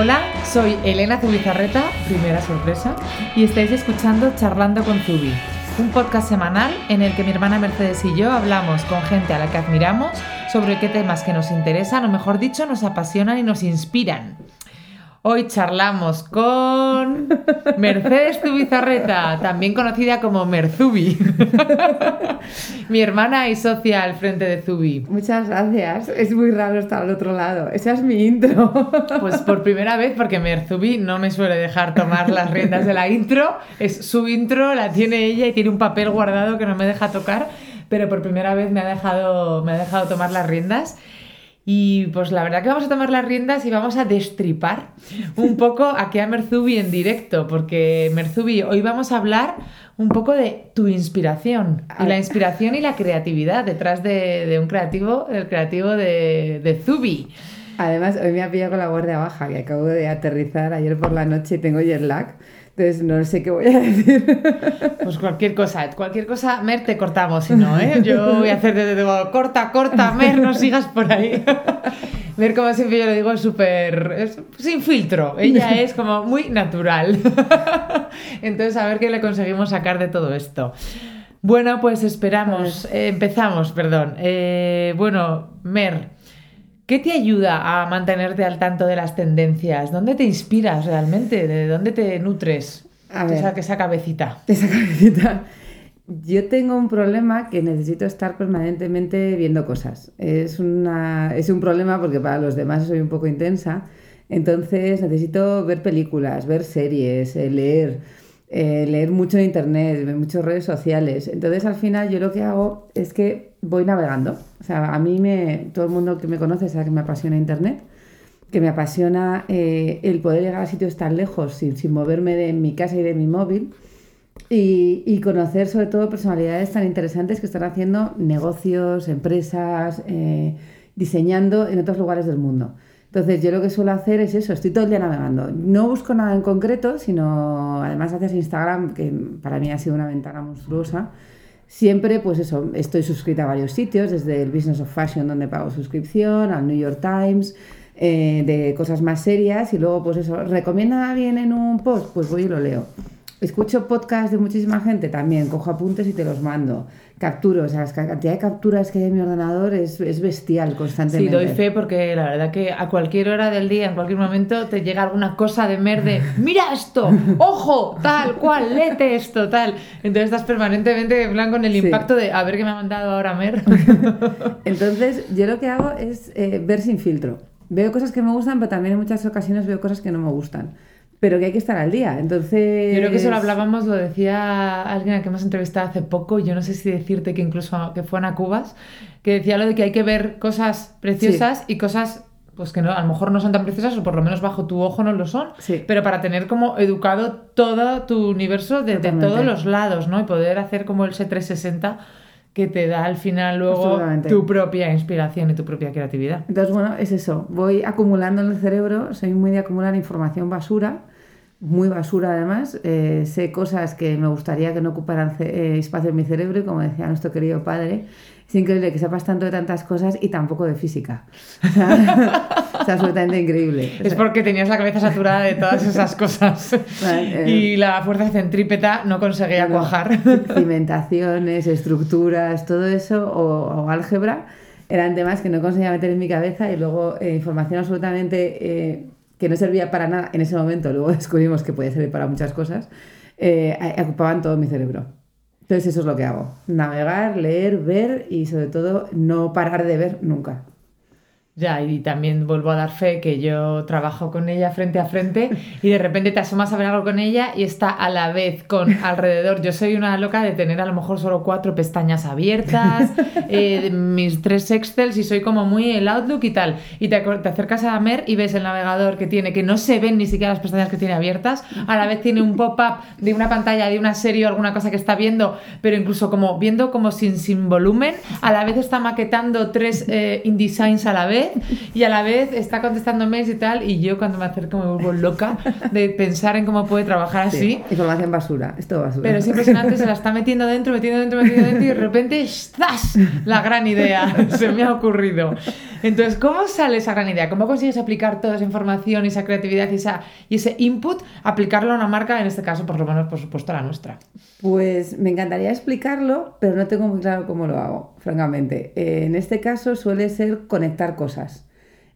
Hola, soy Elena Zubizarreta, primera sorpresa, y estáis escuchando Charlando con Zubi, un podcast semanal en el que mi hermana Mercedes y yo hablamos con gente a la que admiramos sobre qué temas que nos interesan o mejor dicho nos apasionan y nos inspiran. Hoy charlamos con Mercedes Zubizarreta, también conocida como Merzubi. Mi hermana y socia al frente de Zubi. Muchas gracias. Es muy raro estar al otro lado. Esa es mi intro. Pues por primera vez, porque Merzubi no me suele dejar tomar las riendas de la intro. Es su intro, la tiene ella y tiene un papel guardado que no me deja tocar. Pero por primera vez me ha dejado, me ha dejado tomar las riendas. Y pues la verdad que vamos a tomar las riendas y vamos a destripar un poco aquí a Merzubi en directo, porque Merzubi, hoy vamos a hablar un poco de tu inspiración, y la inspiración y la creatividad detrás de, un creativo, el creativo de, de Zubi. Además, hoy me ha pillado con la guardia baja, que acabo de aterrizar ayer por la noche y tengo jet lag. Entonces no sé qué voy a decir. Pues cualquier cosa, cualquier cosa, Mer, te cortamos, si no, ¿eh? Yo voy a hacer de digo, corta, corta, Mer, no sigas por ahí. Mer, como siempre yo lo digo, es súper, sin filtro. Ella es como muy natural. Entonces, a ver qué le conseguimos sacar de todo esto. Bueno, pues esperamos, eh, empezamos, perdón. Eh, bueno, Mer, ¿Qué te ayuda a mantenerte al tanto de las tendencias? ¿Dónde te inspiras realmente? ¿De dónde te nutres? A ver, esa, esa cabecita. Esa cabecita. Yo tengo un problema que necesito estar permanentemente viendo cosas. Es, una, es un problema porque para los demás soy un poco intensa. Entonces necesito ver películas, ver series, eh, leer, eh, leer mucho en internet, ver muchas redes sociales. Entonces al final yo lo que hago es que voy navegando. O sea, a mí me, todo el mundo que me conoce sabe que me apasiona Internet, que me apasiona eh, el poder llegar a sitios tan lejos sin, moverme de mi casa y de mi móvil. Y, conocer sobre todo personalidades tan interesantes que están haciendo negocios, empresas, eh, diseñando en otros lugares del mundo. Entonces yo lo que suelo hacer es eso, estoy todo el día navegando. No busco nada en concreto, sino además haces Instagram, que para mí ha sido una ventana monstruosa, Siempre, pues eso, estoy suscrita a varios sitios, desde el Business of Fashion, donde pago suscripción, al New York Times, eh, de cosas más serias, y luego, pues eso, ¿recomienda a alguien en un post? Pues voy y lo leo. Escucho podcasts de muchísima gente también, cojo apuntes y te los mando. Capturo, o sea, la cantidad de capturas que hay en mi ordenador es, bestial constantemente. Sí, doy fe porque la verdad que a cualquier hora del día, en cualquier momento, te llega alguna cosa de mer de ¡Mira esto! ¡Ojo! Tal cual, lete esto, tal. Entonces estás permanentemente en plan con el impacto de a ver qué me ha mandado ahora Mer. Entonces, yo lo que hago es eh, ver sin filtro. Veo cosas que me gustan, pero también en muchas ocasiones veo cosas que no me gustan pero que hay que estar al día. Entonces. Yo creo que eso lo hablábamos, lo decía alguien a que hemos entrevistado hace poco, yo no sé si decirte que incluso que fue Ana Cubas, que decía lo de que hay que ver cosas preciosas y cosas pues que no, a lo mejor no son tan preciosas o por lo menos bajo tu ojo no lo son, pero para tener como educado todo tu universo desde todos los lados, ¿no? Y poder hacer como el C360 que te da al final luego tu propia inspiración y tu propia creatividad. Entonces, bueno, es eso. Voy acumulando en el cerebro, soy muy de acumular información basura muy basura además. Eh, sé cosas que me gustaría que no ocuparan eh, espacio en mi cerebro y como decía nuestro querido padre, es increíble que sepas tanto de tantas cosas y tampoco de física. es absolutamente increíble. Es porque tenías la cabeza saturada de todas esas cosas eh, y la fuerza centrípeta no conseguía cuajar. Cimentaciones, estructuras, todo eso o, álgebra eran temas que no conseguía meter en mi cabeza y luego información absolutamente que no servía para nada en ese momento, luego descubrimos que podía servir para muchas cosas, eh, ocupaban todo mi cerebro. Entonces eso es lo que hago, navegar, leer, ver y sobre todo no parar de ver nunca. Ya, y también vuelvo a dar fe que yo trabajo con ella frente a frente y de repente te asomas a ver algo con ella y está a la vez con alrededor. Yo soy una loca de tener a lo mejor solo cuatro pestañas abiertas, eh, mis tres Excels y soy como muy el Outlook y tal. Y te, te, acercas a Mer y ves el navegador que tiene, que no se ven ni siquiera las pestañas que tiene abiertas. A la vez tiene un pop-up de una pantalla de una serie o alguna cosa que está viendo, pero incluso como viendo como sin, sin volumen. A la vez está maquetando tres eh, InDesigns a la vez vez y a la vez está contestando mails y tal y yo cuando me acerco me vuelvo loca de pensar en cómo puede trabajar así. Sí, información basura, esto basura. Pero es impresionante, se la está metiendo dentro, metiendo dentro, metiendo dentro y de repente ¡zas! La gran idea se me ha ocurrido. Entonces, ¿cómo sale esa gran idea? ¿Cómo consigues aplicar toda esa información y esa creatividad y, esa, y ese input, aplicarlo a una marca, en este caso, por lo menos, por supuesto, la nuestra? Pues me encantaría explicarlo, pero no tengo muy claro cómo lo hago, francamente. Eh, en este caso suele ser conectar cosas.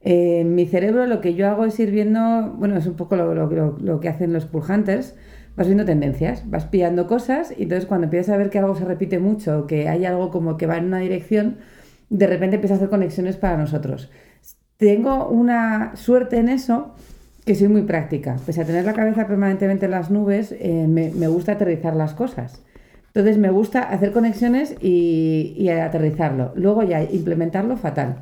Eh, en mi cerebro lo que yo hago es ir viendo, bueno, es un poco lo, lo, lo que hacen los pull hunters, vas viendo tendencias, vas pillando cosas y entonces cuando empiezas a ver que algo se repite mucho, que hay algo como que va en una dirección, de repente empieza a hacer conexiones para nosotros. Tengo una suerte en eso que soy muy práctica. Pese a tener la cabeza permanentemente en las nubes, eh, me, me, gusta aterrizar las cosas. Entonces me gusta hacer conexiones y, y, aterrizarlo. Luego ya implementarlo fatal.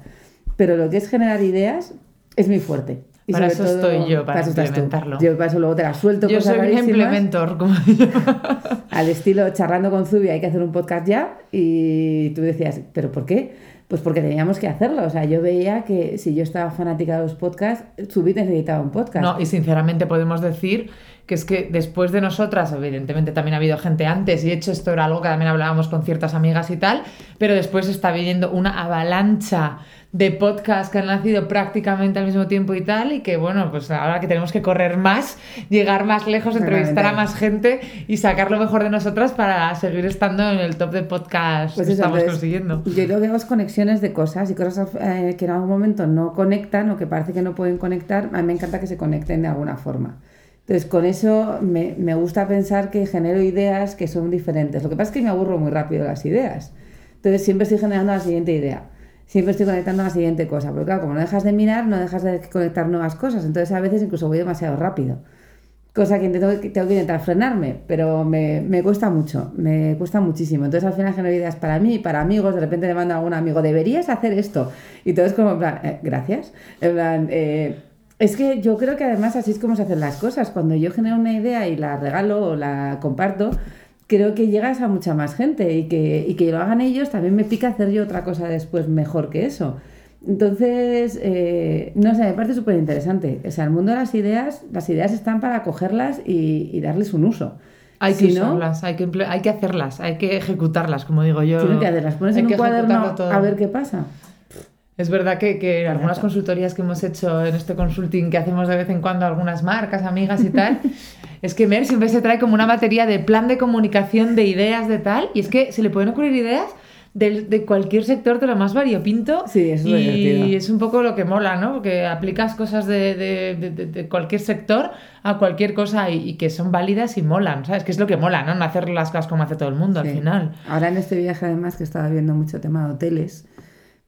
Pero lo que es generar ideas es muy fuerte. Y para eso todo, estoy yo, para, para implementarlo. Yo para eso luego te la suelto. Yo soy un implementor, como. Al estilo charlando con Zubi, hay que hacer un podcast ya. Y tú decías, ¿pero por qué? Pues porque teníamos que hacerlo. O sea, yo veía que si yo estaba fanática de los podcasts, Zubi necesitaba un podcast. No, y sinceramente podemos decir que es que después de nosotras, evidentemente también ha habido gente antes, y de hecho esto era algo que también hablábamos con ciertas amigas y tal, pero después está viniendo una avalancha de podcasts que han nacido prácticamente al mismo tiempo y tal, y que bueno, pues ahora que tenemos que correr más, llegar más lejos, entrevistar a más gente y sacar lo mejor de nosotras para seguir estando en el top de podcasts pues que eso, estamos entonces, consiguiendo. Yo creo que hago conexiones de cosas y cosas eh, que en algún momento no conectan o que parece que no pueden conectar, a mí me encanta que se conecten de alguna forma. Entonces, con eso me, me, gusta pensar que genero ideas que son diferentes. Lo que pasa es que me aburro muy rápido las ideas. Entonces, siempre estoy generando la siguiente idea. Siempre estoy conectando a la siguiente cosa. Porque, claro, como no dejas de mirar, no dejas de conectar nuevas cosas. Entonces, a veces incluso voy demasiado rápido. Cosa que tengo, tengo que intentar frenarme, pero me, me, cuesta mucho, me cuesta muchísimo. Entonces, al final genero ideas para mí, para amigos. De repente le mando a algún amigo, deberías hacer esto. Y todo es como, en plan, eh, gracias. En plan, eh, es que yo creo que además así es como se hacen las cosas. Cuando yo genero una idea y la regalo o la comparto, creo que llegas a mucha más gente y que, y que lo hagan ellos también me pica hacer yo otra cosa después mejor que eso. Entonces, eh, no sé, me parece súper interesante. O sea, el mundo de las ideas, las ideas están para cogerlas y, y darles un uso. Hay que si usarlas, no, hay, que hay que hacerlas, hay que ejecutarlas, como digo yo. Tienes que hacerlas, pones en un cuaderno a ver qué pasa. Es verdad que, que algunas consultorías que hemos hecho en este consulting que hacemos de vez en cuando algunas marcas, amigas y tal, es que Mer siempre se trae como una batería de plan de comunicación, de ideas, de tal, y es que se le pueden ocurrir ideas de, de cualquier sector de lo más variopinto. Sí, es y divertido. es un poco lo que mola, ¿no? Porque aplicas cosas de, de, de, de cualquier sector a cualquier cosa y, y, que son válidas y molan, ¿sabes? Que es lo que mola, ¿no? No hacer las cosas como hace todo el mundo sí. al final. Ahora en este viaje además que estaba viendo mucho tema de hoteles,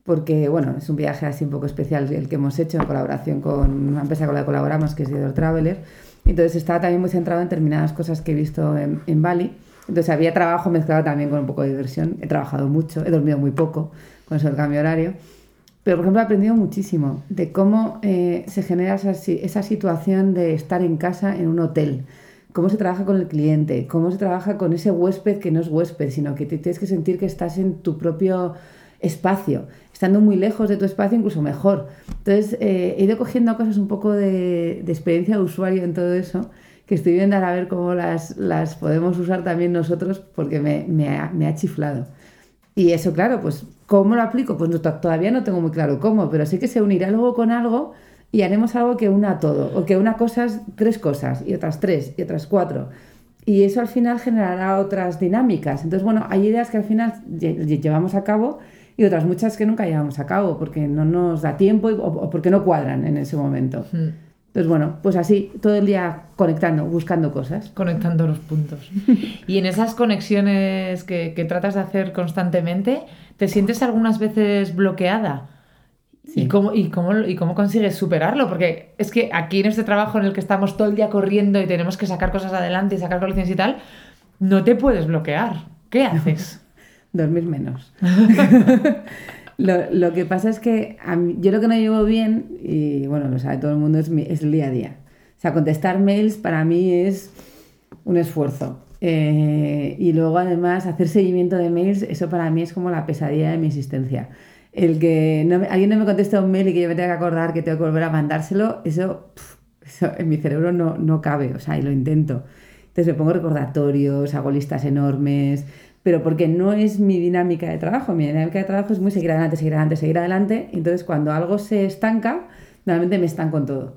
porque bueno, es un viaje así un poco especial el que hemos hecho en colaboración con una empresa con la que colaboramos que es Idor Traveler. Entonces estaba también muy centrado en determinadas cosas que he visto en, en, Bali. Entonces había trabajo mezclado también con un poco de diversión. He trabajado mucho, he dormido muy poco con eso del cambio horario. Pero por ejemplo he aprendido muchísimo de cómo eh, se genera esa, esa situación de estar en casa en un hotel cómo se trabaja con el cliente, cómo se trabaja con ese huésped que no es huésped, sino que te tienes que sentir que estás en tu propio espacio, estando muy lejos de tu espacio incluso mejor. Entonces eh, he ido cogiendo cosas un poco de, experiencia de usuario en todo eso, que estoy viendo a ver cómo las, las podemos usar también nosotros, porque me, me, ha, me ha chiflado. Y eso, claro, pues ¿cómo lo aplico? Pues no, todavía no tengo muy claro cómo, pero sí que se unirá luego con algo y haremos algo que una todo, o que una cosas, tres cosas, y otras tres, y otras cuatro. Y eso al final generará otras dinámicas. Entonces, bueno, hay ideas que al final llevamos a cabo y otras muchas que nunca llevamos a cabo porque no nos da tiempo o, o porque no cuadran en ese momento. Mm. Entonces, bueno, pues así, todo el día conectando, buscando cosas. Conectando los puntos. y en esas conexiones que, que, tratas de hacer constantemente, ¿te sientes algunas veces bloqueada? Sí. ¿Y, cómo, y, cómo, ¿Y cómo consigues superarlo? Porque es que aquí en este trabajo en el que estamos todo el día corriendo y tenemos que sacar cosas adelante y sacar colecciones y tal, no te puedes bloquear. ¿Qué haces? Dormir menos. lo, lo, que pasa es que mí, yo lo que no llevo bien, y bueno, lo sabe todo el mundo, es, mi, es el día a día. O sea, contestar mails para mí es un esfuerzo. Eh, y luego además hacer seguimiento de mails, eso para mí es como la pesadilla de mi existencia. El que no me- alguien no me contesta un mail y que yo me tenga que acordar que tengo que volver a mandárselo, eso, eso en mi cerebro no, no cabe, o sea, y lo intento. Entonces me pongo recordatorios, hago listas enormes, pero porque no es mi dinámica de trabajo. Mi dinámica de trabajo es muy seguir adelante, seguir adelante, seguir adelante. Entonces cuando algo se estanca, normalmente me estanco en todo.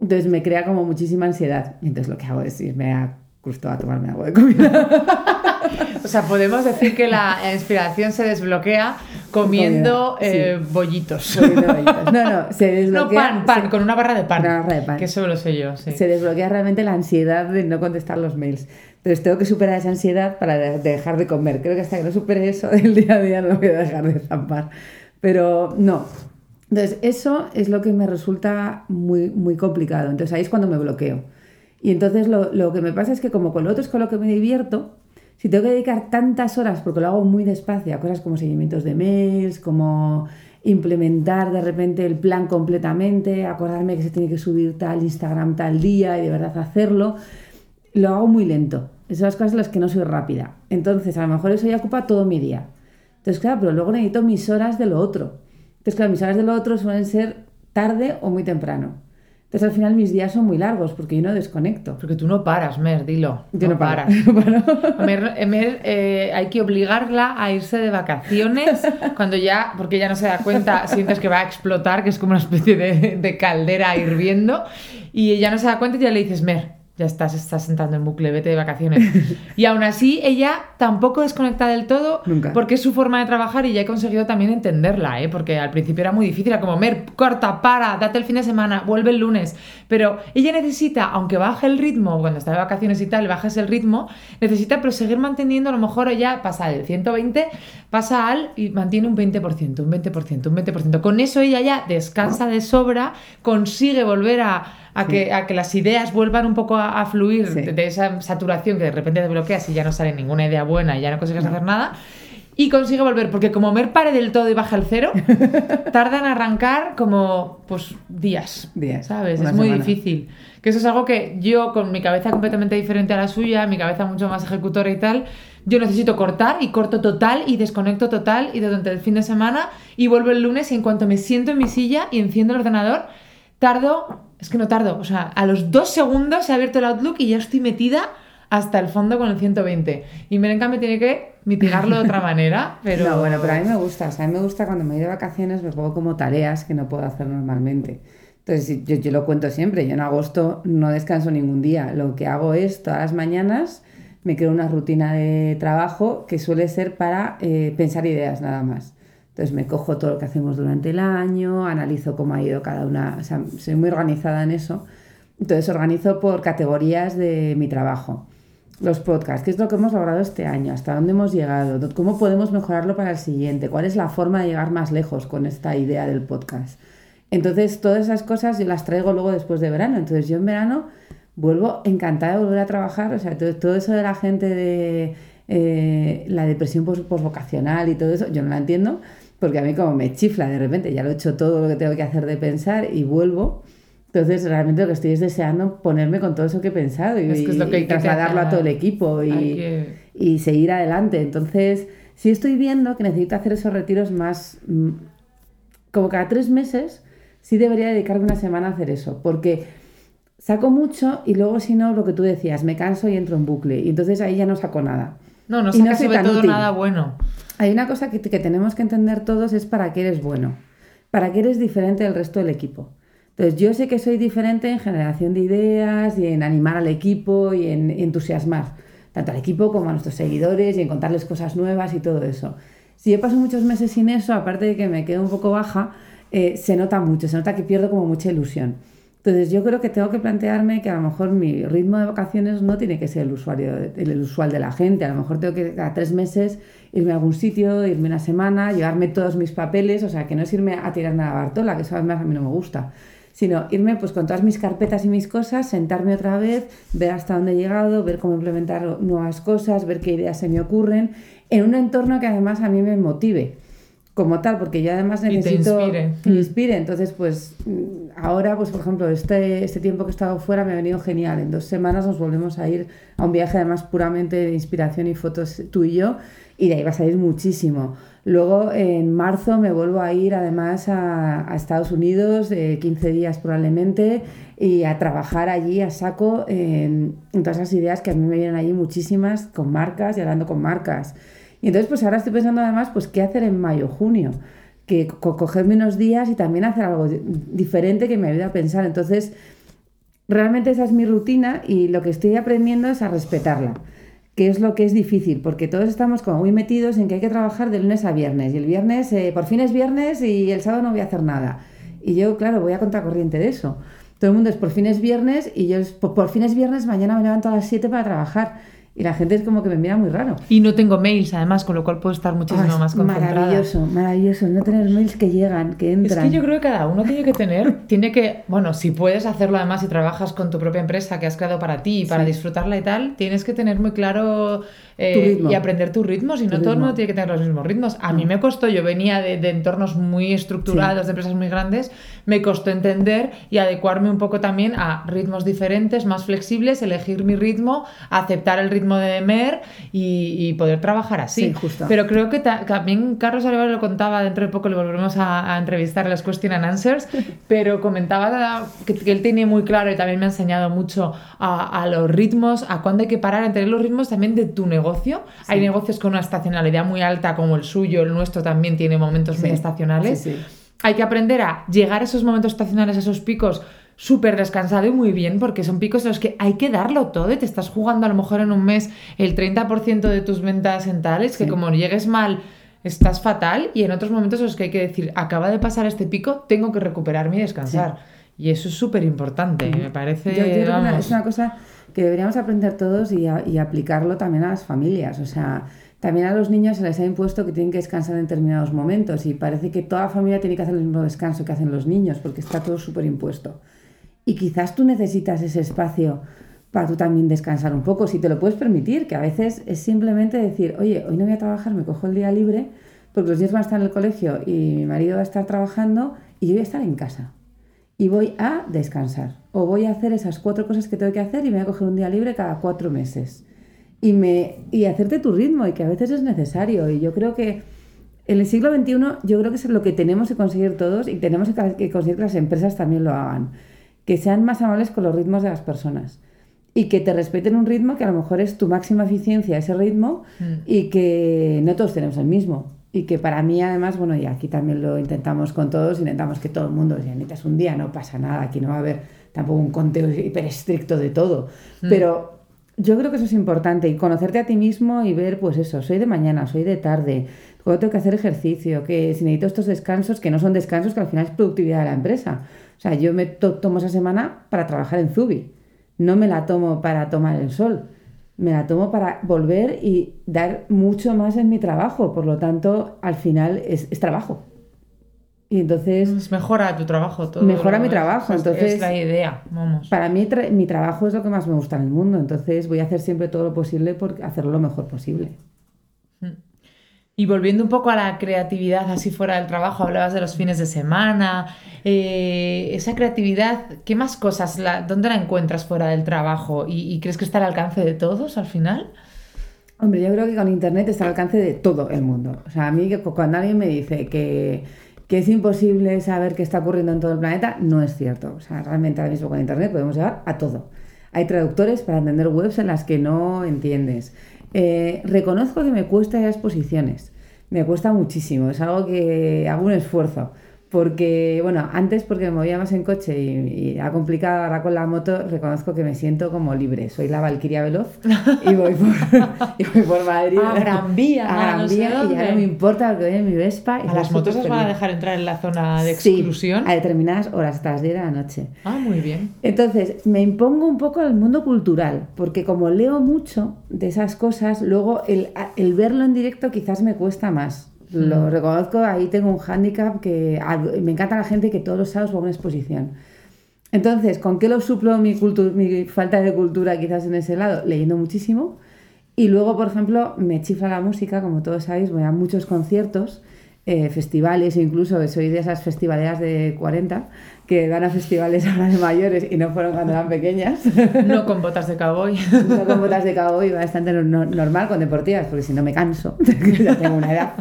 Entonces me crea como muchísima ansiedad. Entonces lo que hago es irme a justo a tomarme algo de comida. O sea, podemos decir que la inspiración se desbloquea comiendo sí. eh, bollitos. No, no, se No, desbloquea. pan, pan, se- con una barra de pan. Una barra de pan. Que eso lo sé yo, sí. se desbloquea realmente la ansiedad de no contestar los mails. Entonces tengo que superar esa ansiedad para de- dejar de comer. Creo que hasta que no supere eso del día a día no voy a dejar de zampar. Pero no. Entonces eso es lo que me resulta muy, muy complicado. Entonces ahí es cuando me bloqueo. Y entonces lo, lo que me pasa es que como con lo otro es con lo que me divierto, si tengo que dedicar tantas horas, porque lo hago muy despacio, a cosas como seguimientos de mails, como implementar de repente el plan completamente, acordarme que se tiene que subir tal Instagram tal día y de verdad hacerlo, lo hago muy lento. Esas son las cosas en las que no soy rápida. Entonces, a lo mejor eso ya ocupa todo mi día. Entonces, claro, pero luego necesito mis horas de lo otro. Entonces, claro, mis horas de lo otro suelen ser tarde o muy temprano. Entonces, al final mis días son muy largos porque yo no desconecto. Porque tú no paras, Mer, dilo. Yo no, paro. paras. no paro. Mer, Mer, eh, hay que obligarla a irse de vacaciones cuando ya, porque ya no se da cuenta, sientes que va a explotar, que es como una especie de, de caldera hirviendo, y ella no se da cuenta y ya le dices, Mer, ya estás, estás entrando en bucle, vete de vacaciones. Y aún así, ella tampoco desconecta del todo, Nunca. porque es su forma de trabajar y ya he conseguido también entenderla, ¿eh? porque al principio era muy difícil, era como, Mer, corta, para, date el fin de semana, vuelve el lunes. Pero ella necesita, aunque baje el ritmo, cuando está de vacaciones y tal, bajes el ritmo, necesita pero seguir manteniendo, a lo mejor ella pasa del 120, pasa al y mantiene un 20%, un 20%, un 20%. Con eso ella ya descansa de sobra, consigue volver a, a que, a que las ideas vuelvan un poco a, a fluir Sí. de, de esa saturación que de repente te bloqueas y ya no sale ninguna idea buena y ya no consigues hacer nada. Y consigue volver, porque como Mer pare del todo y baja al cero, tarda en arrancar como pues días. Días, ¿Sabes? es muy semana. difícil. Que eso es algo que yo, con mi cabeza completamente diferente a la suya, mi cabeza mucho más ejecutora y tal, yo necesito cortar y corto total y desconecto total y durante el fin de semana y vuelvo el lunes y en cuanto me siento en mi silla y enciendo el ordenador, tardo, es que no tardo, o sea, a los dos segundos se ha abierto el Outlook y ya estoy metida hasta el fondo con el 120. Y Merenca me tiene que mitigarlo de otra manera, pero... No, bueno, pero a mí me gusta. O sea, a mí me gusta cuando me voy de vacaciones, me pongo como tareas que no puedo hacer normalmente. Entonces, yo lo cuento siempre. Yo en agosto no descanso ningún día. Lo que hago es todas las mañanas me creo una rutina de trabajo que suele ser para eh, pensar ideas nada más. Entonces me cojo todo lo que hacemos durante el año, analizo cómo ha ido cada una, o sea, soy muy organizada en eso. Entonces organizo por categorías de mi trabajo. Los podcasts, ¿qué es lo que hemos logrado este año? ¿Hasta dónde hemos llegado? ¿Cómo podemos mejorarlo para el siguiente? ¿Cuál es la forma de llegar más lejos con esta idea del podcast? Entonces, todas esas cosas yo las traigo luego después de verano. Entonces, yo en verano vuelvo encantada de volver a trabajar. O sea, todo, todo eso de la gente de eh, la depresión pos- posvocacional y todo eso, yo no la entiendo, porque a mí como me chifla de repente, ya lo he hecho todo lo que tengo que hacer de pensar y vuelvo. Entonces, realmente lo que estoy es deseando ponerme con todo eso que he pensado y, Es que es lo que y que trasladarlo a todo el equipo y, y seguir adelante. Entonces, sí estoy viendo que necesito hacer esos retiros más, mm, como cada tres meses, sí debería dedicarme una semana a hacer eso, porque saco mucho y luego si no, lo que tú decías, me canso y entro en bucle y entonces ahí ya no saco nada. No, no Y no saca soy sobre todo útil. nada bueno. Hay una cosa que, que tenemos que entender todos es para qué eres bueno, para qué eres diferente del resto del equipo. Entonces yo sé que soy diferente en generación de ideas y en animar al equipo y en entusiasmar, tanto al equipo como a nuestros seguidores y en contarles cosas nuevas y todo eso. Si yo paso muchos meses sin eso, aparte de que me quedo un poco baja, eh, se nota mucho, se nota que pierdo como mucha ilusión. Entonces yo creo que tengo que plantearme que a lo mejor mi ritmo de vacaciones no tiene que ser el, usuario, el, usual de la gente. A lo mejor tengo que cada tres meses irme a algún sitio, irme una semana, llevarme todos mis papeles, o sea, que no es irme a tirarme a la Bartola, que eso además a mí no me gusta, sino irme pues con todas mis carpetas y mis cosas, sentarme otra vez, ver hasta dónde he llegado, ver cómo implementar nuevas cosas, ver qué ideas se me ocurren, en un entorno que además a mí me motive. Como tal, porque yo además Y te necesito inspire. que inspire. Entonces, pues mm, ahora, pues por ejemplo, este, este tiempo que he estado fuera me ha venido genial. En dos semanas nos volvemos a ir a un viaje además puramente de inspiración y fotos tú y yo, y de ahí va a salir muchísimo. Luego en marzo me vuelvo a ir además a, a Estados Unidos, eh, 15 días probablemente, y a trabajar allí a saco en, en todas esas ideas que a mí me vienen allí muchísimas con marcas y hablando con marcas. Y entonces pues ahora estoy pensando además pues qué hacer en mayo, junio, que co- cogerme unos días y también hacer algo di- diferente que me ayude a pensar. Entonces realmente esa es mi rutina y lo que estoy aprendiendo es a respetarla, que es lo que es difícil, porque todos estamos como muy metidos en que hay que trabajar de lunes a viernes y el viernes, eh, por fin es viernes y el sábado no voy a hacer nada. Y yo, claro, voy a contracorriente de eso. Todo el mundo es por fin es viernes y yo es por, por fin es viernes, mañana me levanto a las 7 para trabajar. Y la gente es como que me mira muy raro. Y no tengo mails, además, con lo cual puedo estar muchísimo es más concentrada. maravilloso, maravilloso. No tener mails que llegan, que Es entran. que yo creo que cada uno tiene que tener, tiene que, bueno, si puedes hacerlo además si trabajas con tu propia empresa que has creado para ti y para Sí. disfrutarla y tal, tienes que tener muy claro eh, Tu ritmo. y aprender tus ritmos y Tu no todo el ritmo. mundo tiene que tener los mismos ritmos. A mí me costó, yo venía de, de entornos muy estructurados, Sí. de empresas muy grandes, me costó entender y adecuarme un poco también a ritmos diferentes, más flexibles, elegir mi ritmo, aceptar el ritmo de Mer y, y poder trabajar así. Sí, justo. Pero creo que ta- también Carlos Olivares lo contaba, dentro de poco le volveremos a, a entrevistar en las Question and Answers, pero comentaba que, que él tiene muy claro y también me ha enseñado mucho a, a los ritmos, a cuándo hay que parar, a tener los ritmos también de tu negocio. Hay negocios con una estacionalidad muy alta como el suyo, el nuestro también tiene momentos muy Sí, estacionales. sí, sí. Hay que aprender a llegar a esos momentos estacionales, a esos picos súper descansado y muy bien, porque son picos en los que hay que darlo todo y te estás jugando a lo mejor en un mes el 30% de tus ventas en tales, que como llegues mal estás fatal y en otros momentos en los que hay que decir, acaba de pasar este pico, tengo que recuperarme y descansar. Y eso es súper importante, me parece... Yo, yo creo que es una cosa que deberíamos aprender todos y, a- y aplicarlo también a las familias. O sea, también a los niños se les ha impuesto que tienen que descansar en determinados momentos y parece que toda familia tiene que hacer el mismo descanso que hacen los niños porque está todo súper impuesto. Y quizás tú necesitas ese espacio para tú también descansar un poco, si te lo puedes permitir, que a veces es simplemente decir, oye, hoy no voy a trabajar, me cojo el día libre porque los niños van a estar en el colegio y mi marido va a estar trabajando y yo voy a estar en casa y voy a descansar. O voy a hacer esas cuatro cosas que tengo que hacer y me voy a coger un día libre cada cuatro meses. Y, me, y hacerte tu ritmo y que a veces es necesario. Y yo creo que en el siglo XXI yo creo que es lo que tenemos que conseguir todos y tenemos que conseguir que las empresas también lo hagan. Que sean más amables con los ritmos de las personas. Y que te respeten un ritmo que a lo mejor es tu máxima eficiencia, ese ritmo, Mm. y que no todos tenemos el mismo. Y que para mí, además, bueno, y aquí también lo intentamos con todos, intentamos que todo el mundo, si necesitas un día, no pasa nada, aquí no va a haber tampoco un conteo hiper estricto de todo. Pero yo creo que eso es importante, y conocerte a ti mismo y ver, pues eso, soy de mañana, soy de tarde, cuando tengo que hacer ejercicio, que si necesito estos descansos, que no son descansos, que al final es productividad de la empresa. O sea, yo me to- tomo esa semana para trabajar en Zubi, no me la tomo para tomar el sol me la tomo para volver y dar mucho más en mi trabajo. Por lo tanto, al final es, es trabajo. Y entonces, Es mejora tu trabajo todo. Mejora mi trabajo, es- entonces- Es la idea, vamos. para mí tra- mi trabajo es lo que más me gusta en el mundo. Entonces voy a hacer siempre todo lo posible por hacerlo lo mejor posible. Y volviendo un poco a la creatividad, así fuera del trabajo, hablabas de los fines de semana. eh, esa creatividad, ¿qué más cosas? ¿Dónde la encuentras fuera del trabajo? ¿Y, y crees que está al alcance de todos al final? Hombre, yo creo que con Internet está al alcance de todo el mundo. O sea, a mí cuando alguien me dice que, que es imposible saber qué está ocurriendo en todo el planeta, no es cierto. O sea, realmente ahora mismo con Internet podemos llegar a todo. Hay traductores para entender webs en las que no entiendes. Eh, reconozco que me cuesta ir a exposiciones. Me cuesta muchísimo. Es algo que hago un esfuerzo. Porque, bueno, antes porque me movía más en coche y, y era complicado, ahora con la moto reconozco que me siento como libre. Soy la Valquiria Veloz y voy por, y voy por Madrid. A Gran Vía, A Gran no Vía, y dónde. ya no me importa porque voy en mi Vespa. y ¿A las motos las van a dejar entrar en la zona de Sí, exclusión? a determinadas horas, hasta las 10 de la noche. Ah, muy bien. Entonces, me impongo un poco al mundo cultural, porque como leo mucho de esas cosas, luego el, el verlo en directo quizás me cuesta más. Lo reconozco, ahí tengo un hándicap que me encanta la gente que todos los sábados va a una exposición. Entonces, ¿con qué lo suplo mi, mi falta de cultura quizás en ese lado? Leyendo muchísimo. Y luego, por ejemplo, me chifla la música, como todos sabéis, voy a muchos conciertos. Eh, festivales, incluso soy de esas festivaleras de 40 que van a festivales ahora de mayores y no fueron cuando eran pequeñas. No con botas de cowboy. No con botas de cowboy, bastante normal con deportivas, porque si no me canso, ya tengo una edad.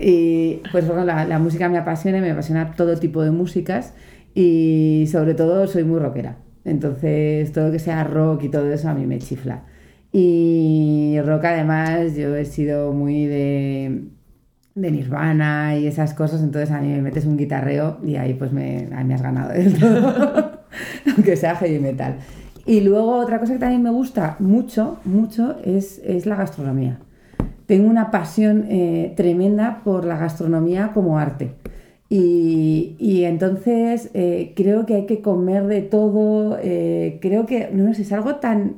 Y pues bueno, la, la música me apasiona, me apasiona todo tipo de músicas y sobre todo soy muy rockera. Entonces todo lo que sea rock y todo eso a mí me chifla. Y rock además yo he sido muy de de Nirvana y esas cosas, entonces a mí me metes un guitarreo y ahí pues me, me has ganado del todo, aunque sea heavy metal. Y luego otra cosa que también me gusta mucho, mucho, es, es la gastronomía. Tengo una pasión eh, tremenda por la gastronomía como arte. Y, y entonces eh, creo que hay que comer de todo, eh, creo que, no sé, es algo tan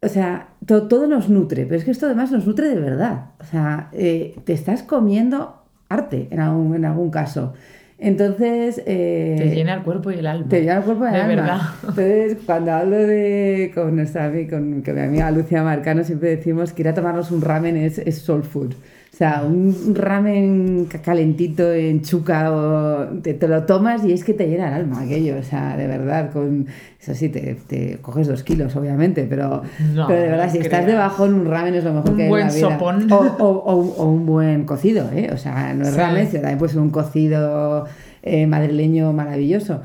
o sea, todo nos nutre, pero es que esto además nos nutre de verdad. O sea, eh, te estás comiendo arte en algún, en algún caso. Entonces... Eh, te llena el cuerpo y el alma. Te llena el cuerpo y el de alma. verdad. Entonces, cuando hablo de, con nuestra con, con mi amiga Lucia Marcano, siempre decimos que ir a tomarnos un ramen es, es soul food. O sea, un ramen calentito en chuca o te, te, lo tomas y es que te llena el alma aquello. O sea, de verdad, con eso sí, te, te coges dos kilos, obviamente, pero, No, pero de verdad, no si estás creas. de bajón, un ramen es lo mejor Un que hay buen en la vida. sopón. O, o- o- o un buen cocido, ¿eh? O sea, no es Sí. ramen, sino también puede ser un cocido eh, madrileño maravilloso.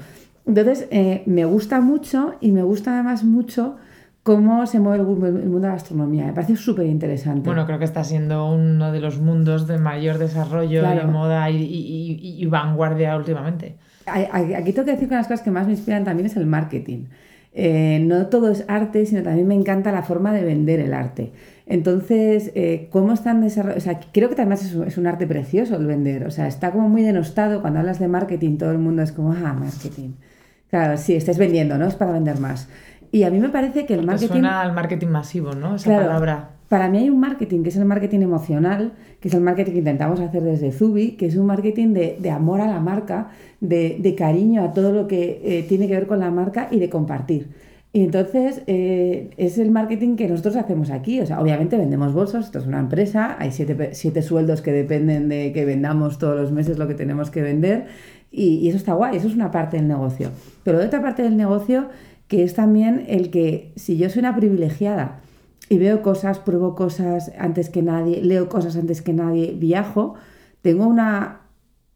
Entonces, eh, me gusta mucho y me gusta además mucho cómo se mueve el, mu- el mundo de la gastronomía. Me parece súper interesante. Bueno, creo que está siendo uno de los mundos de mayor desarrollo Claro. y moda y, y- y- y vanguardia últimamente. Aquí tengo que decir que una de las cosas que más me inspiran también es el marketing. Eh, no todo es arte, sino también me encanta la forma de vender el arte. Entonces, eh, ¿cómo están desarrollados? O sea, creo que además es un, es un arte precioso el vender. O sea, está como muy denostado. Cuando hablas de marketing, todo el mundo es como, ah, marketing. Claro, sí, estáis vendiendo, ¿no? Es para vender más. Y a mí me parece que el marketing... suena al marketing masivo, ¿no? Esa Claro. palabra. Para mí hay un marketing que es el marketing emocional, que es el marketing que intentamos hacer desde Zubi, que es un marketing de, de amor a la marca, de, de cariño a todo lo que eh, tiene que ver con la marca y de compartir. Y entonces eh, es el marketing que nosotros hacemos aquí. O sea, obviamente vendemos bolsos, esto es una empresa, hay siete, siete sueldos que dependen de que vendamos todos los meses lo que tenemos que vender y, eso está guay, eso es una parte del negocio. Pero de otra parte del negocio que es también el que si yo soy una privilegiada y veo cosas, pruebo cosas antes que nadie, leo cosas antes que nadie, viajo, tengo una,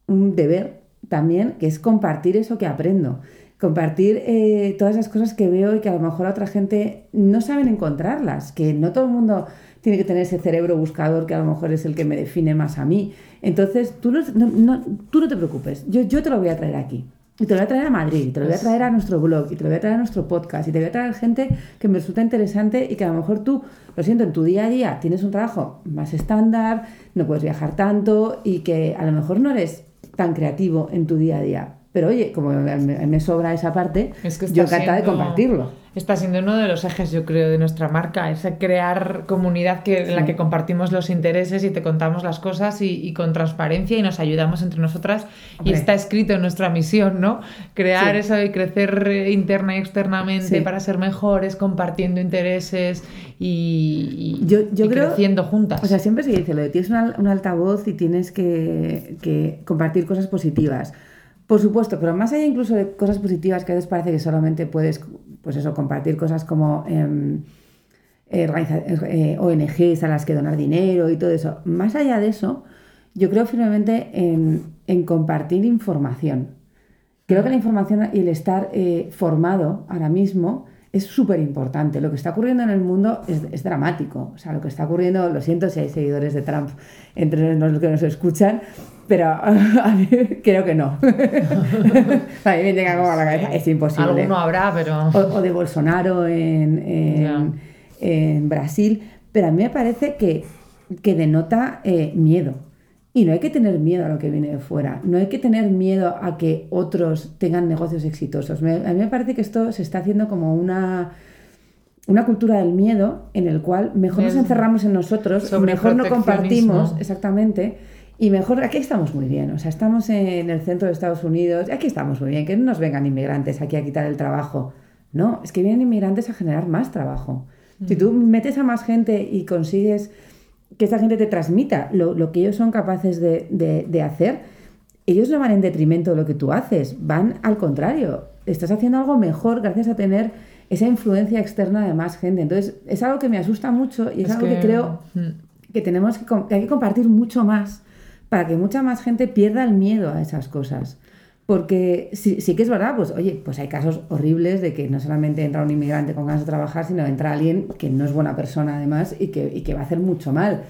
un deber también que es compartir eso que aprendo. Compartir eh, todas esas cosas que veo y que a lo mejor a otra gente no saben encontrarlas, que no todo el mundo tiene que tener ese cerebro buscador que a lo mejor es el que me define más a mí. Entonces, tú no, no- tú no te preocupes, yo, yo te lo voy a traer aquí. Y te lo voy a traer a Madrid, y te lo voy a traer a nuestro blog, y te lo voy a traer a nuestro podcast, y te voy a traer gente que me resulta interesante y que a lo mejor tú, lo siento, en tu día a día tienes un trabajo más estándar, no puedes viajar tanto y que a lo mejor no eres tan creativo en tu día a día. Pero oye, como me, sobra esa parte, Es que yo encantada de compartirlo. Está siendo uno de los ejes, yo creo, de nuestra marca, ese crear comunidad que, en la que compartimos los intereses y te contamos las cosas y, y con transparencia y nos ayudamos entre nosotras. Y está escrito en nuestra misión, ¿no? Crear Sí. eso de crecer eh, interna y externamente Sí. para ser mejores, compartiendo intereses y, y- Yo- yo y creo- creciendo juntas. O sea, siempre se dice lo de tienes un altavoz y tienes que, que compartir cosas positivas. Por supuesto, pero más allá incluso de cosas positivas que a veces parece que solamente puedes, pues eso, compartir cosas como em, eh, organiza- eh, ONGs a las que donar dinero y todo eso. Más allá de eso, yo creo firmemente en, en compartir información. Creo que la información y el estar eh, formado ahora mismo es súper importante. Lo que está ocurriendo en el mundo es, es dramático. O sea, lo que está ocurriendo, lo siento si hay seguidores de Trump entre los que nos escuchan, pero a mí creo que no. a mí me llega como a la cabeza, es imposible Alguno habrá, pero... o, o de Bolsonaro en, en- en Brasil, pero a mí me parece que, que denota eh, miedo. Y no hay que tener miedo a lo que viene de fuera, no hay que tener miedo a que otros tengan negocios exitosos. Me- a mí me parece que esto se está haciendo como una, una cultura del miedo en el cual mejor nos encerramos en nosotros, mejor no compartimos, exactamente, y mejor aquí estamos muy bien, o sea, estamos en el centro de Estados Unidos, y aquí estamos muy bien, que no nos vengan inmigrantes aquí a quitar el trabajo. No, es que vienen inmigrantes a generar más trabajo. Si tú metes a más gente y consigues que esa gente te transmita lo, lo que ellos son capaces de, de- de hacer, ellos no van en detrimento de lo que tú haces, van al contrario. Estás haciendo algo mejor gracias a tener esa influencia externa de más gente. Entonces, es algo que me asusta mucho y es, algo que, creo Mm. que tenemos que hay que compartir mucho más para que mucha más gente pierda el miedo a esas cosas. Porque sí, sí que es verdad, pues oye, pues hay casos horribles de que no solamente entra un inmigrante con ganas de trabajar, sino entra alguien que no es buena persona además y que, y que va a hacer mucho mal.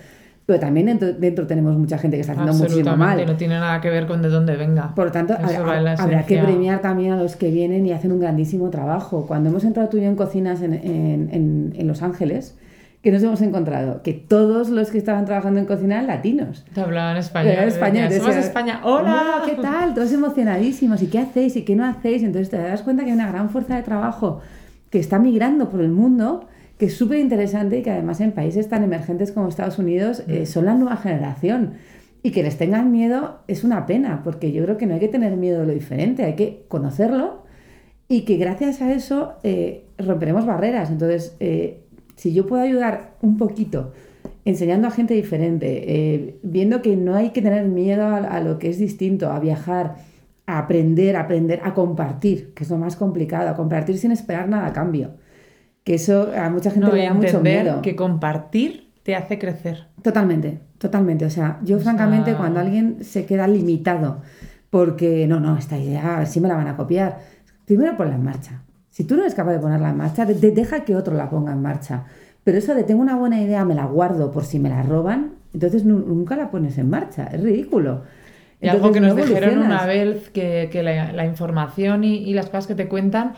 Pero también dentro, dentro tenemos mucha gente que está haciendo muchísimo Absolutamente, mal. no tiene nada que ver con de dónde venga. Por lo tanto, habrá, que premiar también a los que vienen y hacen un grandísimo trabajo. Cuando hemos entrado tú y yo en cocinas en, en- en- en Los Ángeles, que nos hemos encontrado? Que todos los que estaban trabajando en cocina eran latinos. Te hablaban español. Era español, decían, Somos España. ¡Hola! ¿Qué tal? Todos emocionadísimos. ¿Y qué hacéis? ¿Y qué no hacéis? Entonces te das cuenta que hay una gran fuerza de trabajo que está migrando por el mundo, que es súper interesante y que además en países tan emergentes como Estados Unidos eh, son la nueva generación. Y que les tengan miedo es una pena, porque yo creo que no hay que tener miedo de lo diferente, hay que conocerlo y que gracias a eso eh, romperemos barreras. Entonces, eh, si yo puedo ayudar un poquito enseñando a gente diferente, eh, viendo que no hay que tener miedo a, a lo que es distinto, a viajar, a aprender, a aprender, a compartir, que es lo más complicado, a compartir sin esperar nada a cambio. Que eso a mucha gente No, le da mucho miedo. que compartir te hace crecer. Totalmente, totalmente. O sea, yo O francamente sea- cuando alguien se queda limitado porque no, no, esta idea, a ver si me la van a copiar, primero ponla en marcha. Si tú no eres capaz de ponerla en marcha, de- de- deja que otro la ponga en marcha. Pero eso de tengo una buena idea, me la guardo por si me la roban, entonces nu- nunca la pones en marcha. Es ridículo. Y algo que nos no dijeron una vez, que, que la, la información y, y las cosas que te cuentan,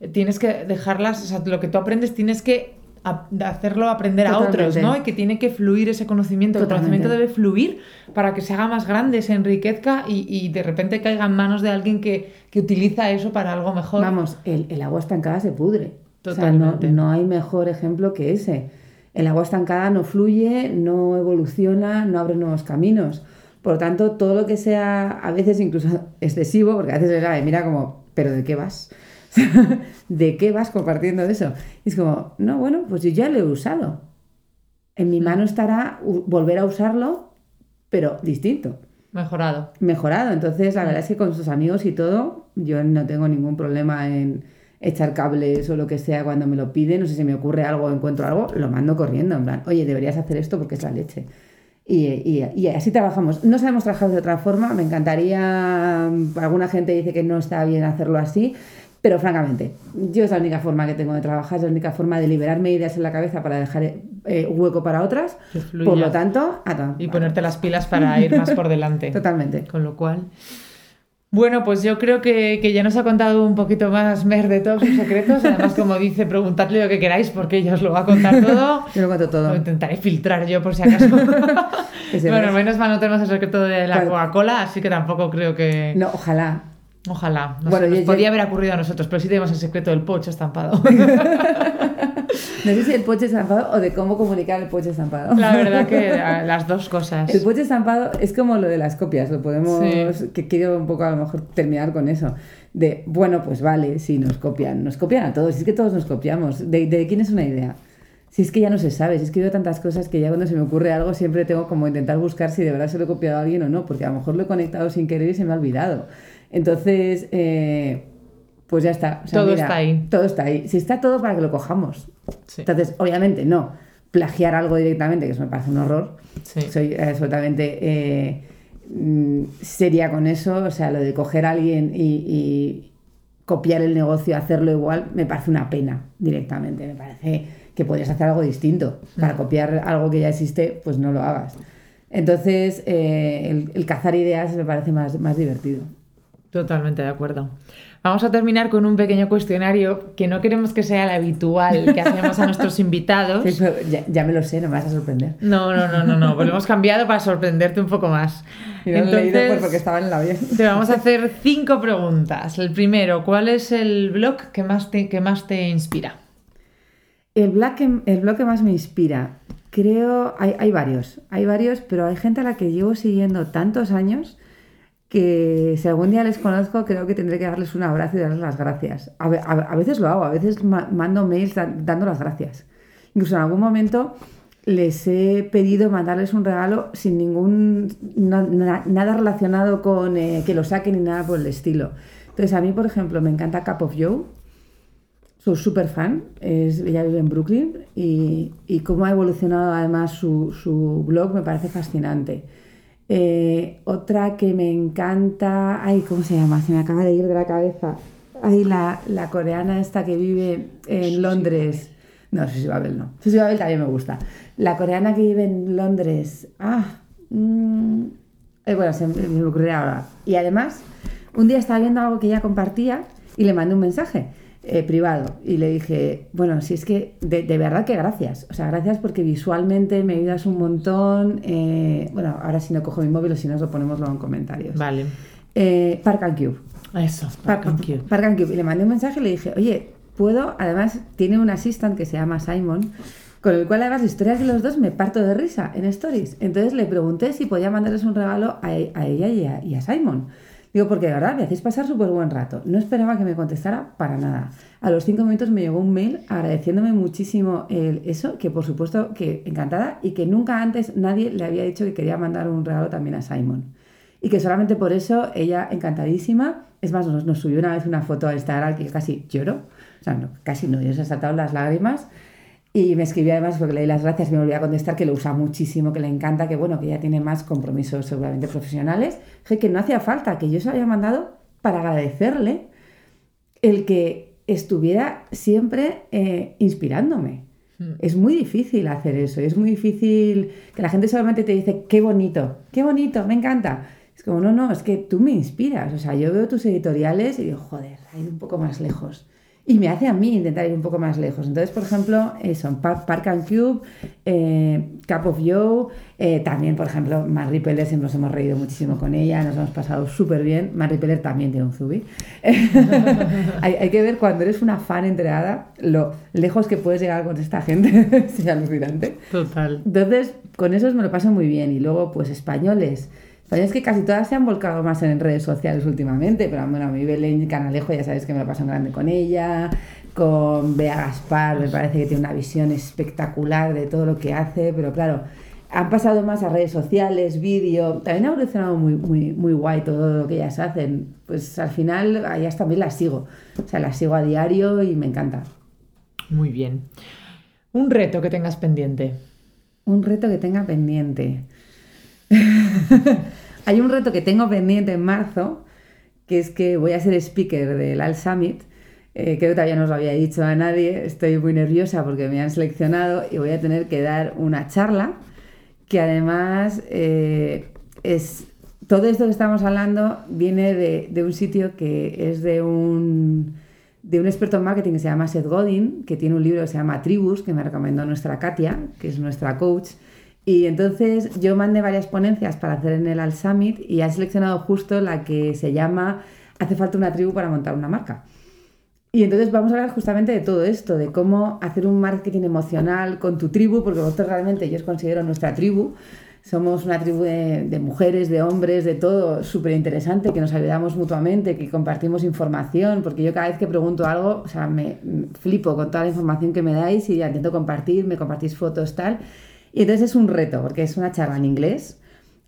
eh, tienes que dejarlas, o sea, lo que tú aprendes tienes que ap- hacerlo aprender a otros. ¿no? Y que tiene que fluir ese conocimiento. El Totalmente. conocimiento debe fluir para que se haga más grande, se enriquezca y, y de repente caiga en manos de alguien que, que utiliza eso para algo mejor. Vamos, el, el agua estancada se pudre. O sea, Totalmente. no, no hay mejor ejemplo que ese. El agua estancada no fluye, no evoluciona, no abre nuevos caminos. Por lo tanto, todo lo que sea a veces incluso excesivo, porque a veces era, de, mira como, ¿pero de qué vas? ¿De qué vas compartiendo eso? Y es como, no, bueno, pues yo ya lo he usado. En mi mano estará volver a usarlo, pero distinto Mejorado. mejorado. Entonces, la verdad es que con sus amigos y todo, yo no tengo ningún problema en echar cables o lo que sea cuando me lo piden, o si se me ocurre algo o encuentro algo, lo mando corriendo, en plan, oye, deberías hacer esto porque es la leche. Y, y- y así trabajamos. No sabemos trabajar de otra forma, me encantaría, alguna gente dice que no está bien hacerlo así, pero francamente, yo es la única forma que tengo de trabajar, es la única forma de liberarme ideas en la cabeza para dejar eh, hueco para otras. Por lo tanto, Y ponerte las pilas para ir más por delante. Totalmente. Con lo cual. Bueno, pues yo creo que, que ya nos ha contado un poquito más Mer de todos sus secretos. Además, como dice, preguntadle lo que queráis porque ella os lo va a contar todo. Yo lo cuento todo. Lo intentaré filtrar yo por si acaso. Bueno, ve. menos mal no tenemos el secreto de la. Coca-Cola, así que tampoco creo que. No, ojalá. Ojalá. No Bueno, sé, nos yo- podía yo- haber ocurrido a nosotros, pero sí tenemos el secreto del pocho estampado. No sé si el poche estampado o de cómo comunicar el poche estampado. la verdad que las dos cosas. El poche estampado es como lo de las copias, lo podemos, Sí. que quiero un poco a lo mejor terminar con eso. De, bueno, pues vale, si nos copian, nos copian a todos, es que todos nos copiamos. ¿De, de quién es una idea? Si es que ya no se sabe, si es que veo tantas cosas que ya cuando se me ocurre algo siempre tengo como intentar buscar si de verdad se lo he copiado a alguien o no, porque a lo mejor lo he conectado sin querer y se me ha olvidado. Entonces, eh, pues ya está. O sea, Todo mira, está ahí. Todo está ahí. Si está todo para que lo cojamos. Sí. Entonces, obviamente, no plagiar algo directamente, que eso me parece un horror. Sí. Soy absolutamente eh, mm, seria con eso. O sea, lo de coger a alguien y, y copiar el negocio, hacerlo igual, me parece una pena directamente. Me parece que podrías hacer algo distinto. Para copiar algo que ya existe, pues no lo hagas. Entonces, eh, el, el cazar ideas me parece más, más divertido. Totalmente de acuerdo. Vamos a terminar con un pequeño cuestionario que no queremos que sea el habitual que hacemos a nuestros invitados. Sí, pero ya, ya me lo sé, no me vas a sorprender. No, no, no, no, no. Pues lo hemos cambiado para sorprenderte un poco más. Y no lo he leído porque estaba en el avión. te vamos a hacer cinco preguntas. El primero, ¿cuál es el blog que más te, que más te inspira? El blog, que, el blog que más me inspira, creo, hay, hay varios, hay varios, pero hay gente a la que llevo siguiendo tantos años que si algún día les conozco, creo que tendré que darles un abrazo y darles las gracias. A, a- a veces lo hago, a veces ma- mando mails da- dando las gracias. Incluso en algún momento les he pedido mandarles un regalo sin ningún na- na- nada relacionado con eh, que lo saquen ni nada por el estilo. Entonces, a mí, por ejemplo, me encanta Cup of Joe. Soy súper fan. Es, ella vive en Brooklyn y, y cómo ha evolucionado además su, su blog me parece fascinante. Eh, otra que me encanta. Ay, ¿cómo se llama? Se me acaba de ir de la cabeza. Ay, la, la coreana esta que vive en Londres. No, Susi Babel no. Susi Babel también me gusta. La coreana que vive en Londres. Ah, mm, eh, bueno, se me, me ocurrirá ahora. Y además, un día estaba viendo algo que ella compartía y le mandé un mensaje eh, privado y le dije, bueno, si es que de, de verdad que gracias. O sea, gracias porque visualmente me ayudas un montón. eh, bueno, ahora si no cojo mi móvil o si no, lo ponemos luego en comentarios. Vale. Eh, Park and Cube. Eso. Park, Thank you. Park and Cube. Y le mandé un mensaje y le dije, oye, puedo, además tiene un assistant que se llama Simon, con el cual además las historias de los dos me parto de risa en stories. Entonces le pregunté si podía mandarles un regalo a, a ella y a, y a Simon. Digo, porque de verdad me hacéis pasar súper buen rato. No esperaba que me contestara para nada. A los cinco minutos me llegó un mail agradeciéndome muchísimo el, eso, que por supuesto que encantada y que nunca antes nadie le había dicho que quería mandar un regalo también a Simon. Y que solamente por eso ella encantadísima. Es más, nos, nos subió una vez una foto a Instagram que casi lloro. O sea, no, casi no, yo se ha saltado las lágrimas. Y me escribió además porque le di las gracias y me volví a contestar que lo usa muchísimo, que le encanta, que bueno, que ya tiene más compromisos seguramente profesionales. Dije que no hacía falta, que yo se lo había mandado para agradecerle el que estuviera siempre eh, inspirándome. Hmm. Es muy difícil hacer eso, es muy difícil que la gente solamente te dice, qué bonito, qué bonito, me encanta. Es como, no, no, es que tú me inspiras. O sea, yo veo tus editoriales y digo, joder, ha ido un poco más lejos. Y me hace a mí intentar ir un poco más lejos. Entonces, por ejemplo, eso, en Park, and Cube, eh, Cup of Joe, eh, también, por ejemplo, Mar Ripeller, siempre nos hemos reído muchísimo con ella, nos hemos pasado súper bien. Mar Ripeller también tiene un Zubi. hay, hay que ver cuando eres una fan entregada, lo lejos que puedes llegar con esta gente. es alucinante. Total. Entonces, con esos me lo paso muy bien. Y luego, pues españoles. Españoles que casi todas se han volcado más en redes sociales últimamente, pero bueno, a mí Belén Canalejo ya sabes que me lo paso en grande con ella, con Bea Gaspar, me parece que tiene una visión espectacular de todo lo que hace, pero claro, han pasado más a redes sociales, vídeo, también ha evolucionado muy, muy, muy guay todo lo que ellas hacen. Pues al final, a ellas también las sigo, o sea, las sigo a diario y me encanta. Muy bien. Un reto que tengas pendiente. Un reto que tenga pendiente. Hay un reto que tengo pendiente en marzo, que es que voy a ser speaker del Al Summit. Eh, creo que todavía no os lo había dicho a nadie. Estoy muy nerviosa porque me han seleccionado y voy a tener que dar una charla que además eh, es... Todo esto que estamos hablando viene de, de un sitio que es de un, de un experto en marketing que se llama Seth Godin, que tiene un libro que se llama Tribus, que me recomendó nuestra Katia, que es nuestra coach. Y entonces yo mandé varias ponencias para hacer en el Al Summit y ha seleccionado justo la que se llama Hace falta una tribu para montar una marca. Y entonces vamos a hablar justamente de todo esto, de cómo hacer un marketing emocional con tu tribu, porque vosotros realmente yo os considero nuestra tribu. Somos una tribu de, mujeres, de hombres, de todo, súper interesante, que nos ayudamos mutuamente, que compartimos información, porque yo cada vez que pregunto algo, o sea, me me flipo con toda la información que me dais y ya intento compartir, me compartís fotos, tal. Y entonces es un reto, porque es una charla en inglés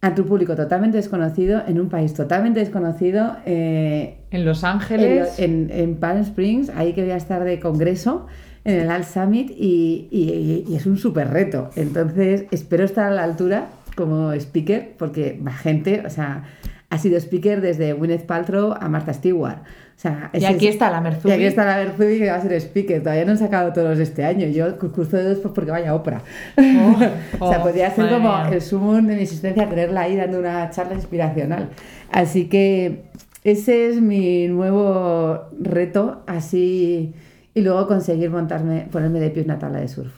ante un público totalmente desconocido, en un país totalmente desconocido, eh, En Los en, Ángeles. en, en Palm Springs, ahí que voy a estar de congreso en el Alt Summit y, y- y es un súper reto. Entonces espero estar a la altura como speaker porque va gente, o sea, ha sido speaker desde Gwyneth Paltrow a Martha Stewart. O sea, y aquí es- está la y Merzubi. aquí está la Merzubi que va a ser speaker. Todavía no han sacado todos este año. Yo cruzo dedos pues porque vaya Oprah. Oh, o sea, oh, podría ser como mía. el sumum de mi existencia tenerla ahí dando una charla inspiracional. Así que ese es mi nuevo reto, así. Y luego conseguir montarme, ponerme de pie en una tabla de surf.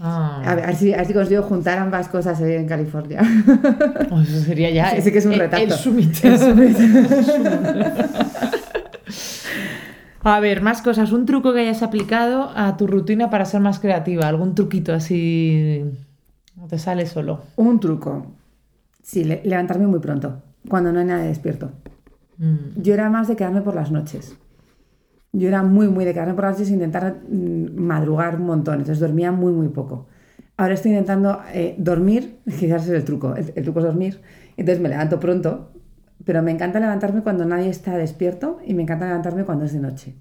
Ah. A ver, a ver si, a ver si consigo juntar ambas cosas en California. Oh, eso sería ya. Ese que es un el- retazo. El summit. El summit. A ver, más cosas. Un truco que hayas aplicado a tu rutina para ser más creativa. Algún truquito así. No te sale solo. Un truco. Sí, le- levantarme muy pronto, cuando no hay nadie despierto. Mm. Yo era más de quedarme por las noches. Yo era muy, muy de quedarme por las noches e intentar mm, madrugar un montón. Entonces dormía muy, muy poco. ahora estoy intentando eh, dormir, quizás es el truco, el, el truco es dormir, entonces me levanto pronto, pero me encanta levantarme cuando nadie está despierto y me encanta levantarme cuando es de noche.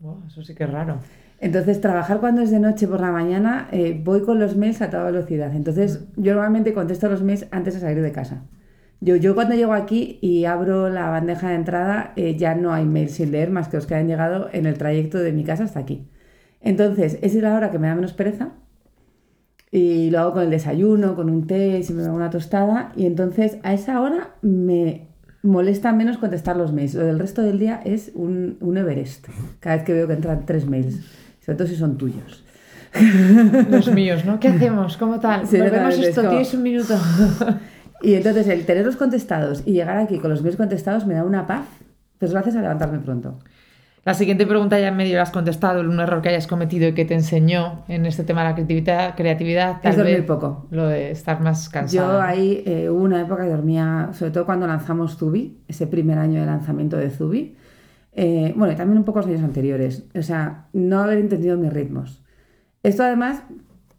Wow, eso sí que es raro. Entonces, trabajar cuando es de noche por la mañana, eh, voy con los mails a toda velocidad. Entonces, yo normalmente contesto los mails antes de salir de casa. Yo, yo cuando llego aquí y abro la bandeja de entrada, eh, ya no hay mails sin leer más que los que han llegado en el trayecto de mi casa hasta aquí. Entonces, esa es la hora que me da menos pereza. Y lo hago con el desayuno, con un té, si me hago una tostada. Y entonces, a esa hora me molesta menos contestar los mails. Lo del resto del día es un, un Everest. Cada vez que veo que entran tres mails sobre todo si son tuyos. Los míos, ¿no? ¿Qué hacemos? ¿Cómo tal? Sí, Volvemos esto, es como- tienes un minuto. Y entonces el tenerlos contestados y llegar aquí con los mails contestados me da una paz, pues gracias a levantarme pronto. La siguiente pregunta ya en medio la has contestado, un error que hayas cometido y que te enseñó en este tema de la creatividad, creatividad tal Es dormir vez poco. lo de estar más cansado. Yo ahí eh, hubo una época que dormía, sobre todo cuando lanzamos Zubi, ese primer año de lanzamiento de Zubi. Eh, bueno, y también un poco los años anteriores. O sea, no haber entendido mis ritmos. Esto además,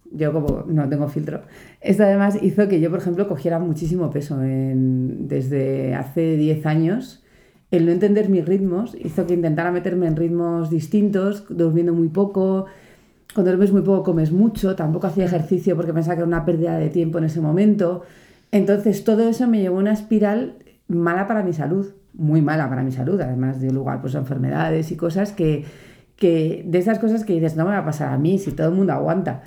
yo como no tengo filtro, esto además hizo que yo, por ejemplo, cogiera muchísimo peso en- desde hace 10 años. El no entender mis ritmos hizo que intentara meterme en ritmos distintos, durmiendo muy poco. Cuando duermes muy poco comes mucho, tampoco hacía ejercicio porque pensaba que era una pérdida de tiempo en ese momento. Entonces todo eso me llevó a una espiral mala para mi salud, muy mala para mi salud, además dio lugar pues, a enfermedades y cosas que, que de esas cosas que dices, no me va a pasar a mí si todo el mundo aguanta.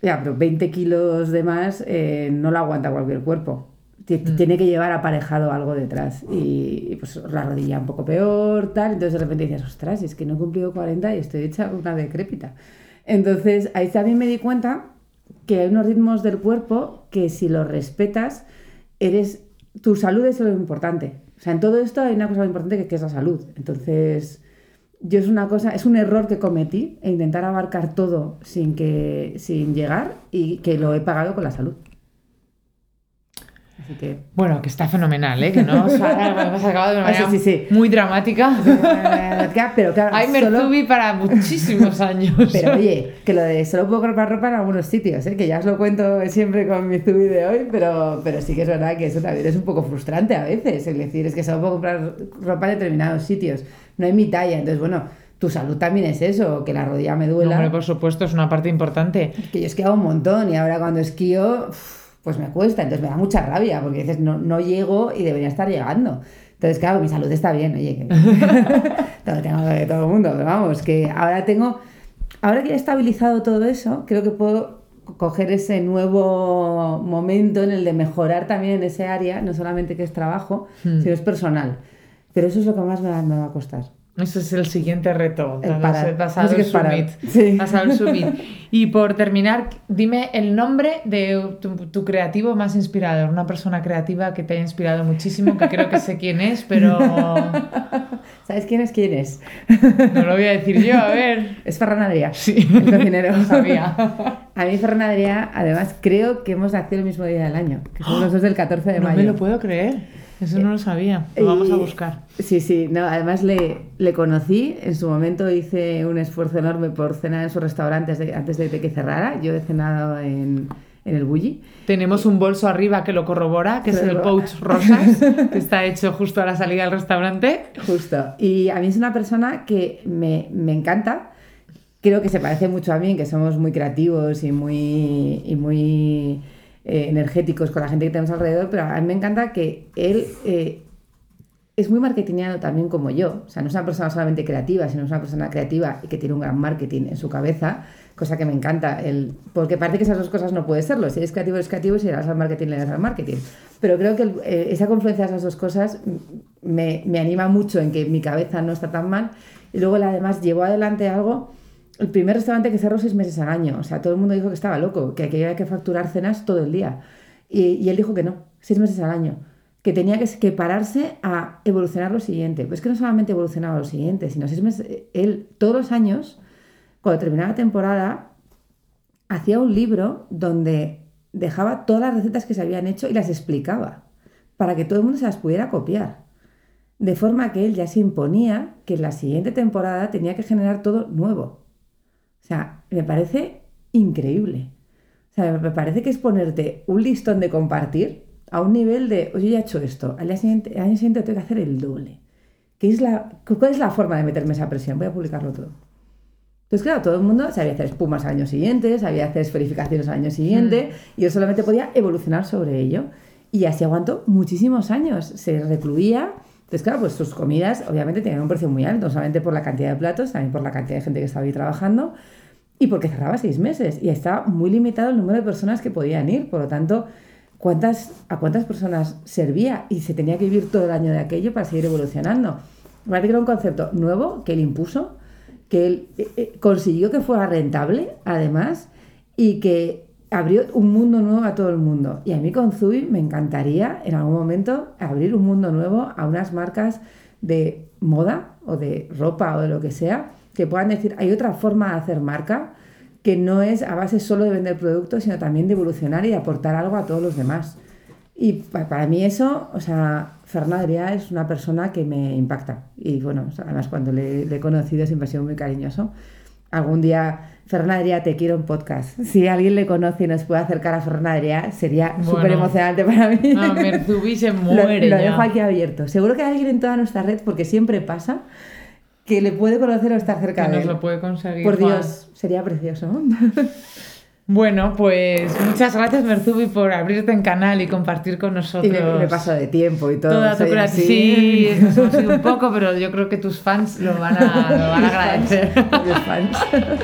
Ya, pero 20 kilos de más eh, no lo aguanta cualquier cuerpo. Ti- Tiene que llevar aparejado algo detrás. Y, y, pues la rodilla un poco peor, tal. Entonces de repente dices, ostras, es que no he cumplido 40 y estoy hecha una decrépita. Entonces ahí también me di cuenta que hay unos ritmos del cuerpo que si los respetas, eres tu salud es lo importante. O sea, en todo esto hay una cosa muy importante que, que es la salud. Entonces, yo es una cosa, es un error que cometí, e intentar abarcar todo sin que, sin llegar y que lo he pagado con la salud. Así que. Bueno, que está fenomenal, ¿eh? Que no os ha- hemos acabado de una Ah, manera sí, sí. muy dramática. Pero claro, Hay solo- Merzubi para muchísimos años. Pero oye, que lo de solo puedo comprar ropa en algunos sitios, ¿eh? que ya os lo cuento siempre con mi Zubi de hoy, pero, pero sí que es verdad que eso también es un poco frustrante a veces, el decir es que solo puedo comprar ropa en determinados sitios, no hay mi talla, entonces bueno, tu salud también es eso, que la rodilla me No, duela, hombre, por supuesto, es una parte importante. que yo esquiaba un montón y ahora cuando esquío, uf, pues me cuesta, entonces me da mucha rabia, porque dices, no, no llego y debería estar llegando. Entonces, claro, mi salud está bien, oye, que todo tengo de todo el mundo, pero vamos, que ahora tengo, ahora que he estabilizado todo eso, creo que puedo coger ese nuevo momento en el de mejorar también en ese área, no solamente que es trabajo, Hmm. sino es personal. Pero eso es lo que más me va, me va a costar. Ese es el siguiente reto. El parar. El summit. Sí. Pasado el summit. Y por terminar, dime el nombre de tu, tu creativo más inspirador. Una persona creativa que te haya inspirado muchísimo, que creo que sé quién es, pero ¿Sabes quién es quién es? no lo voy a decir yo. A ver. Es Ferran Adrià, Sí. el cocinero. Sabía. A mí Ferran Adrià, además, creo que hemos nacido el mismo día del año, que son los dos del 14 de No mayo. me lo puedo creer. Eso no lo sabía. Lo vamos a buscar. Sí, sí, no, además le, le conocí, en su momento hice un esfuerzo enorme por cenar en su restaurante antes de, antes de que cerrara. Yo he cenado en, en el Bulli. Tenemos un bolso arriba que lo corrobora, que es el Pouch Rosas, que está hecho justo a la salida del restaurante. Justo. Y a mí es una persona que me, me encanta. Creo que se parece mucho a mí, que somos muy creativos y muy, y muy eh, energéticos con la gente que tenemos alrededor, pero a mí me encanta que él eh, es muy marketingado también como yo. O sea, no es una persona solamente creativa, sino es una persona creativa y que tiene un gran marketing en su cabeza, cosa que me encanta. El, porque parece que esas dos cosas no puede serlo. Si eres creativo, eres creativo, y si eres al marketing, le das al marketing. Pero creo que eh, esa confluencia de esas dos cosas me, me anima mucho en que mi cabeza no está tan mal. Y luego, además, llevó adelante algo. El primer restaurante que cerró seis meses al año. O sea, todo el mundo dijo que estaba loco, que había que facturar cenas todo el día. Y, él dijo que no, seis meses al año. Que tenía que, que pararse a evolucionar lo siguiente. Pues que no solamente evolucionaba lo siguiente, sino seis meses. Él, todos los años, cuando terminaba la temporada, hacía un libro donde dejaba todas las recetas que se habían hecho y las explicaba para que todo el mundo se las pudiera copiar. De forma que él ya se imponía que en la siguiente temporada tenía que generar todo nuevo. O sea, me parece increíble. O sea, me parece que es ponerte un listón de compartir a un nivel de, oye, ya he hecho esto, al año siguiente, al año siguiente tengo que hacer el doble. ¿Qué es la, ¿Cuál es la forma de meterme esa presión? Voy a publicarlo todo. Entonces, claro, todo el mundo sabía hacer espumas al año siguiente, sabía hacer esferificaciones al año siguiente, y yo solamente podía evolucionar sobre ello. Y así aguantó muchísimos años. Se recluía. Entonces, claro, pues sus comidas obviamente tenían un precio muy alto, no solamente por la cantidad de platos, también por la cantidad de gente que estaba ahí trabajando, y porque cerraba seis meses. Y estaba muy limitado el número de personas que podían ir. Por lo tanto, ¿cuántas, ¿a cuántas personas servía? Y se tenía que vivir todo el año de aquello para seguir evolucionando. Me que era un concepto nuevo que él impuso, que él eh, eh, consiguió que fuera rentable, además, y que abrió un mundo nuevo a todo el mundo. Y a mí con Zubi me encantaría en algún momento abrir un mundo nuevo a unas marcas de moda o de ropa o de lo que sea, que puedan decir, hay otra forma de hacer marca que no es a base solo de vender productos, sino también de evolucionar y aportar algo a todos los demás. Y para mí eso, o sea, Fernanda es una persona que me impacta. Y bueno, además cuando le, he conocido siempre ha sido muy cariñoso. Algún día, Fernanda te quiero en podcast. Si alguien le conoce y nos puede acercar a Fernanda sería súper emocionante para mí. No, Merzubi se muere. lo, lo dejo aquí abierto. Seguro que hay alguien en toda nuestra red, porque siempre pasa, que le puede conocer o estar cerca que de nos lo puede conseguir. Por Dios, sería precioso. Bueno, pues muchas gracias Merzubi por abrirte en canal y compartir con nosotros. Y me, paso de tiempo y todo. Toda tu creatividad. Sí, nos hemos ido un poco, pero yo creo que tus fans lo van a, lo van a agradecer. fans.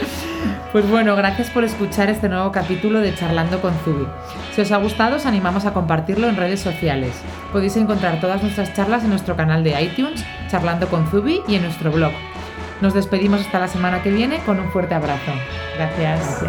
Pues bueno, gracias por escuchar este nuevo capítulo de Charlando con Zubi. Si os ha gustado, os animamos a compartirlo en redes sociales. Podéis encontrar todas nuestras charlas en nuestro canal de iTunes, Charlando con Zubi, y en nuestro blog. Nos despedimos hasta la semana que viene con un fuerte abrazo. Gracias.